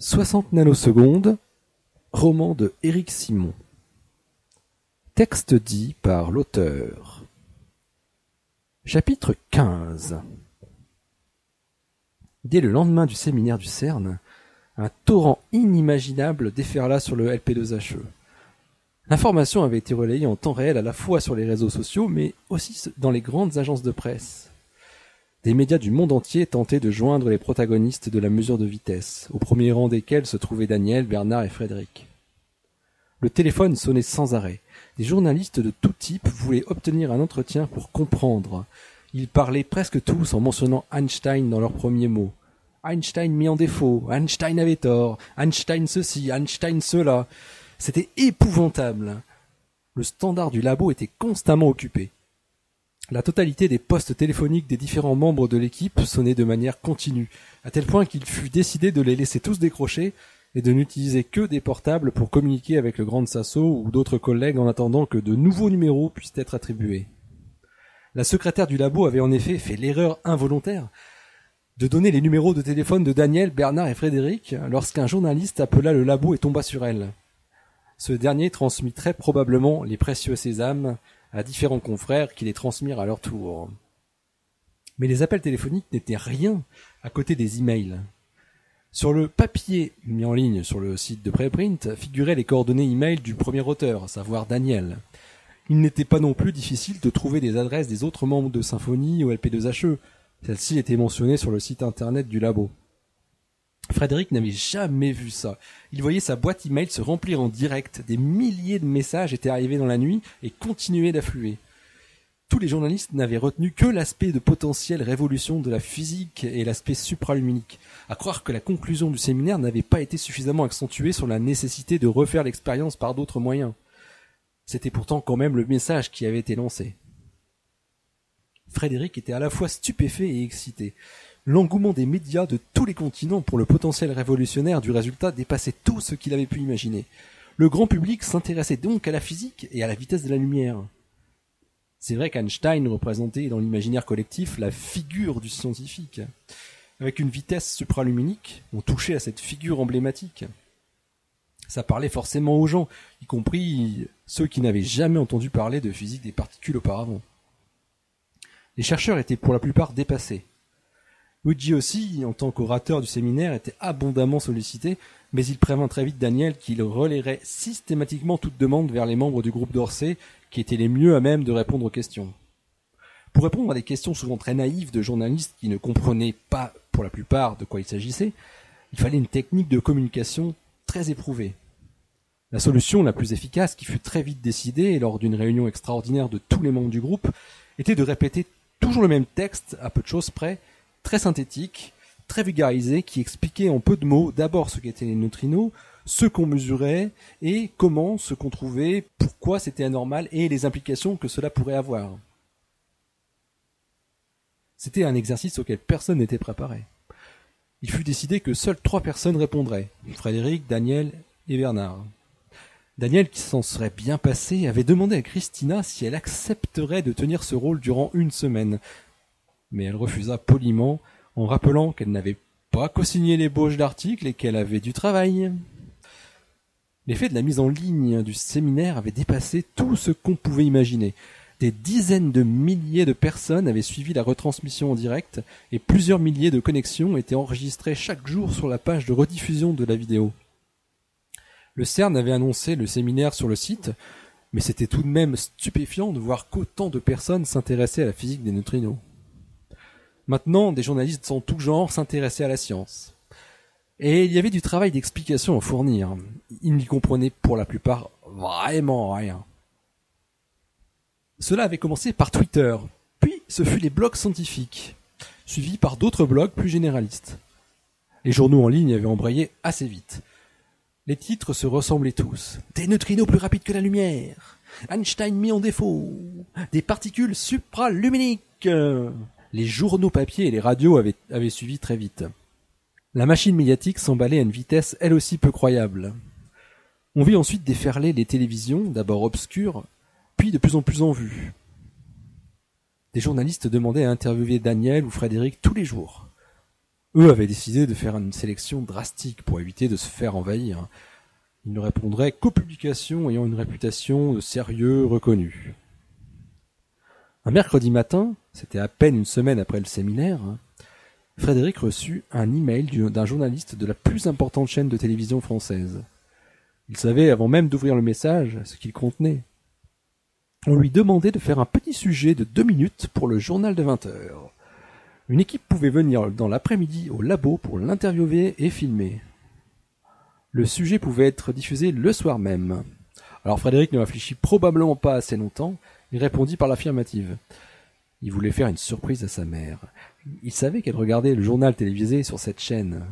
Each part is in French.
Soixante nanosecondes, roman de Éric Simon. Texte dit par l'auteur. Chapitre 15 Dès le lendemain du séminaire du CERN, un torrent inimaginable déferla sur le LP2HE. L'information avait été relayée en temps réel à la fois sur les réseaux sociaux, mais aussi dans les grandes agences de presse. Des médias du monde entier tentaient de joindre les protagonistes de la mesure de vitesse, au premier rang desquels se trouvaient Daniel, Bernard et Frédéric. Le téléphone sonnait sans arrêt. Des journalistes de tout type voulaient obtenir un entretien pour comprendre. Ils parlaient presque tous en mentionnant Einstein dans leurs premiers mots. Einstein mis en défaut, Einstein avait tort, Einstein ceci, Einstein cela. C'était épouvantable. Le standard du labo était constamment occupé. La totalité des postes téléphoniques des différents membres de l'équipe sonnait de manière continue, à tel point qu'il fut décidé de les laisser tous décrocher et de n'utiliser que des portables pour communiquer avec le Grand Sasso ou d'autres collègues en attendant que de nouveaux numéros puissent être attribués. La secrétaire du labo avait en effet fait l'erreur involontaire de donner les numéros de téléphone de Daniel, Bernard et Frédéric lorsqu'un journaliste appela le labo et tomba sur elle. Ce dernier transmit très probablement les précieux sésames à différents confrères qui les transmirent à leur tour. Mais les appels téléphoniques n'étaient rien à côté des emails. Sur le papier mis en ligne sur le site de Preprint figuraient les coordonnées email du premier auteur, à savoir Daniel. Il n'était pas non plus difficile de trouver des adresses des autres membres de Symphonie ou LP2HE. Celles-ci étaient mentionnées sur le site internet du labo. Frédéric n'avait jamais vu ça. Il voyait sa boîte email se remplir en direct. Des milliers de messages étaient arrivés dans la nuit et continuaient d'affluer. Tous les journalistes n'avaient retenu que l'aspect de potentielle révolution de la physique et l'aspect supraluminique. À croire que la conclusion du séminaire n'avait pas été suffisamment accentuée sur la nécessité de refaire l'expérience par d'autres moyens. C'était pourtant quand même le message qui avait été lancé. Frédéric était à la fois stupéfait et excité. L'engouement des médias de tous les continents pour le potentiel révolutionnaire du résultat dépassait tout ce qu'il avait pu imaginer. Le grand public s'intéressait donc à la physique et à la vitesse de la lumière. C'est vrai qu'Einstein représentait dans l'imaginaire collectif la figure du scientifique. Avec une vitesse supraluminique, on touchait à cette figure emblématique. Ça parlait forcément aux gens, y compris ceux qui n'avaient jamais entendu parler de physique des particules auparavant. Les chercheurs étaient pour la plupart dépassés. Luigi aussi, en tant qu'orateur du séminaire, était abondamment sollicité, mais il prévint très vite Daniel qu'il relayerait systématiquement toute demande vers les membres du groupe d'Orsay, qui étaient les mieux à même de répondre aux questions. Pour répondre à des questions souvent très naïves de journalistes qui ne comprenaient pas, pour la plupart, de quoi il s'agissait, il fallait une technique de communication très éprouvée. La solution la plus efficace, qui fut très vite décidée lors d'une réunion extraordinaire de tous les membres du groupe, était de répéter toujours le même texte, à peu de choses près, très synthétique, très vulgarisé, qui expliquait en peu de mots d'abord ce qu'étaient les neutrinos, ce qu'on mesurait et comment ce qu'on trouvait, pourquoi c'était anormal et les implications que cela pourrait avoir. C'était un exercice auquel personne n'était préparé. Il fut décidé que seules trois personnes répondraient, Frédéric, Daniel et Bernard. Daniel, qui s'en serait bien passé, avait demandé à Christina si elle accepterait de tenir ce rôle durant une semaine, mais elle refusa poliment en rappelant qu'elle n'avait pas co-signé l'ébauche d'articles et qu'elle avait du travail. L'effet de la mise en ligne du séminaire avait dépassé tout ce qu'on pouvait imaginer. Des dizaines de milliers de personnes avaient suivi la retransmission en direct et plusieurs milliers de connexions étaient enregistrées chaque jour sur la page de rediffusion de la vidéo. Le CERN avait annoncé le séminaire sur le site, mais c'était tout de même stupéfiant de voir qu'autant de personnes s'intéressaient à la physique des neutrinos. Maintenant, des journalistes en tout genre s'intéressaient à la science. Et il y avait du travail d'explication à fournir. Ils n'y comprenaient pour la plupart vraiment rien. Cela avait commencé par Twitter, puis ce fut les blogs scientifiques, suivis par d'autres blogs plus généralistes. Les journaux en ligne avaient embrayé assez vite. Les titres se ressemblaient tous. Des neutrinos plus rapides que la lumière. Einstein mis en défaut. Des particules supraluminiques. Les journaux papier et les radios avaient, suivi très vite. La machine médiatique s'emballait à une vitesse elle aussi peu croyable. On vit ensuite déferler les télévisions, d'abord obscures, puis de plus en plus en vue. Des journalistes demandaient à interviewer Daniel ou Frédéric tous les jours. Eux avaient décidé de faire une sélection drastique pour éviter de se faire envahir. Ils ne répondraient qu'aux publications ayant une réputation de sérieux reconnue. Un mercredi matin, c'était à peine une semaine après le séminaire, Frédéric reçut un email d'un journaliste de la plus importante chaîne de télévision française. Il savait avant même d'ouvrir le message ce qu'il contenait. On lui demandait de faire un petit sujet de deux minutes pour le journal de 20 heures. Une équipe pouvait venir dans l'après-midi au labo pour l'interviewer et filmer. Le sujet pouvait être diffusé le soir même. Alors Frédéric ne réfléchit probablement pas assez longtemps, il répondit par l'affirmative. Il voulait faire une surprise à sa mère. Il savait qu'elle regardait le journal télévisé sur cette chaîne.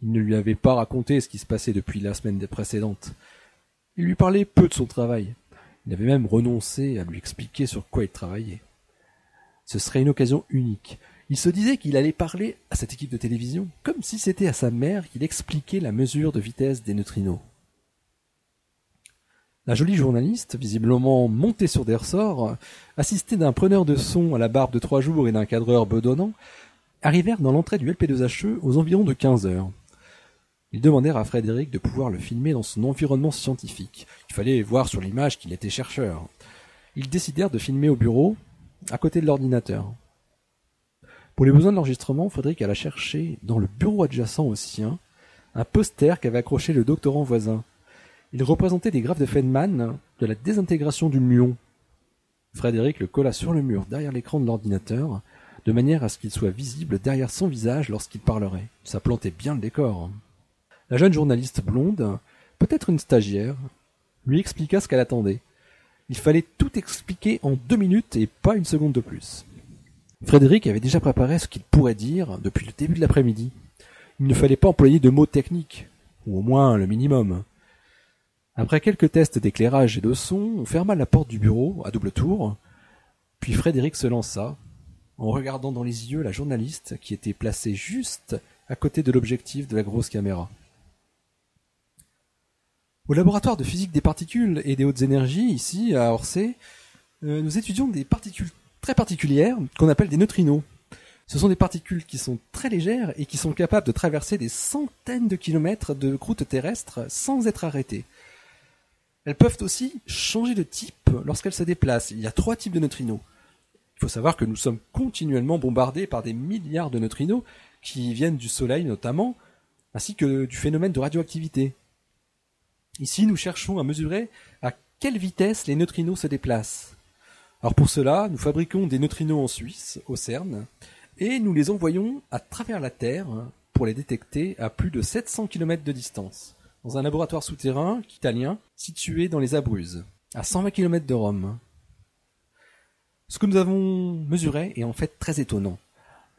Il ne lui avait pas raconté ce qui se passait depuis la semaine précédente. Il lui parlait peu de son travail. Il avait même renoncé à lui expliquer sur quoi il travaillait. Ce serait une occasion unique. Il se disait qu'il allait parler à cette équipe de télévision comme si c'était à sa mère qu'il expliquait la mesure de vitesse des neutrinos. La jolie journaliste, visiblement montée sur des ressorts, assistée d'un preneur de son à la barbe de trois jours et d'un cadreur bedonnant, arrivèrent dans l'entrée du LP2HE aux environs de quinze heures. Ils demandèrent à Frédéric de pouvoir le filmer dans son environnement scientifique. Il fallait voir sur l'image qu'il était chercheur. Ils décidèrent de filmer au bureau, à côté de l'ordinateur. Pour les besoins de l'enregistrement, Frédéric alla chercher, dans le bureau adjacent au sien, un poster qu'avait accroché le doctorant voisin. Il représentait des graphes de Feynman de la désintégration du muon. Frédéric le colla sur le mur derrière l'écran de l'ordinateur, de manière à ce qu'il soit visible derrière son visage lorsqu'il parlerait. Ça plantait bien le décor. La jeune journaliste blonde, peut-être une stagiaire, lui expliqua ce qu'elle attendait. Il fallait tout expliquer en deux minutes et pas une seconde de plus. Frédéric avait déjà préparé ce qu'il pourrait dire depuis le début de l'après-midi. Il ne fallait pas employer de mots techniques, ou au moins le minimum. Après quelques tests d'éclairage et de son, on ferma la porte du bureau à double tour, puis Frédéric se lança, en regardant dans les yeux la journaliste qui était placée juste à côté de l'objectif de la grosse caméra. Au laboratoire de physique des particules et des hautes énergies, ici, à Orsay, euh, nous étudions des particules très particulières qu'on appelle des neutrinos. Ce sont des particules qui sont très légères et qui sont capables de traverser des centaines de kilomètres de croûte terrestre sans être arrêtées. Elles peuvent aussi changer de type lorsqu'elles se déplacent. Il y a trois types de neutrinos. Il faut savoir que nous sommes continuellement bombardés par des milliards de neutrinos qui viennent du Soleil notamment, ainsi que du phénomène de radioactivité. Ici, nous cherchons à mesurer à quelle vitesse les neutrinos se déplacent. Alors pour cela, nous fabriquons des neutrinos en Suisse, au CERN, et nous les envoyons à travers la Terre pour les détecter à plus de 700 km de distance, dans un laboratoire souterrain italien situé dans les Abruzzes, à 120 km de Rome. Ce que nous avons mesuré est en fait très étonnant.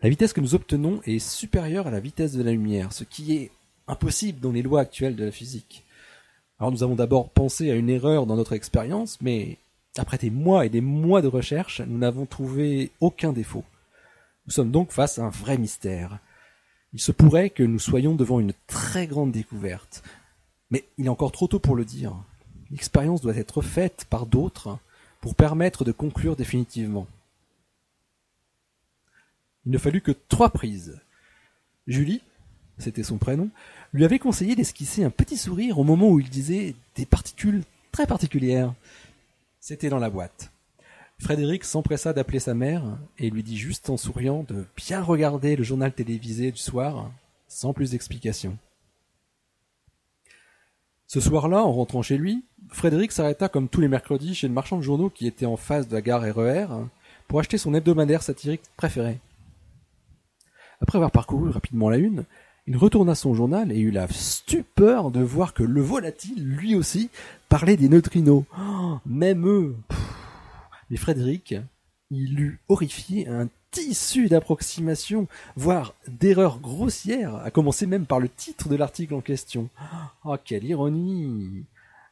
La vitesse que nous obtenons est supérieure à la vitesse de la lumière, ce qui est impossible dans les lois actuelles de la physique. Alors nous avons d'abord pensé à une erreur dans notre expérience, mais après des mois et des mois de recherche, nous n'avons trouvé aucun défaut. Nous sommes donc face à un vrai mystère. Il se pourrait que nous soyons devant une très grande découverte. Mais il est encore trop tôt pour le dire. L'expérience doit être faite par d'autres pour permettre de conclure définitivement. Il ne fallut que trois prises. Julie, c'était son prénom, lui avait conseillé d'esquisser un petit sourire au moment où il disait des particules très particulières. C'était dans la boîte. Frédéric s'empressa d'appeler sa mère et lui dit juste en souriant de bien regarder le journal télévisé du soir, sans plus d'explications. Ce soir-là, en rentrant chez lui, Frédéric s'arrêta comme tous les mercredis chez le marchand de journaux qui était en face de la gare RER e pour acheter son hebdomadaire satirique préféré. Après avoir parcouru rapidement la une, il retourna son journal et eut la stupeur de voir que le volatile, lui aussi, parlait des neutrinos. Oh, même eux. Mais Frédéric, il eut horrifié un tissu d'approximation, voire d'erreurs grossières, à commencer même par le titre de l'article en question. Oh, quelle ironie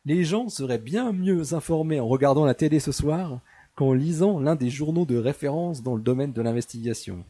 Les gens seraient bien mieux informés en regardant la télé ce soir qu'en lisant l'un des journaux de référence dans le domaine de l'investigation.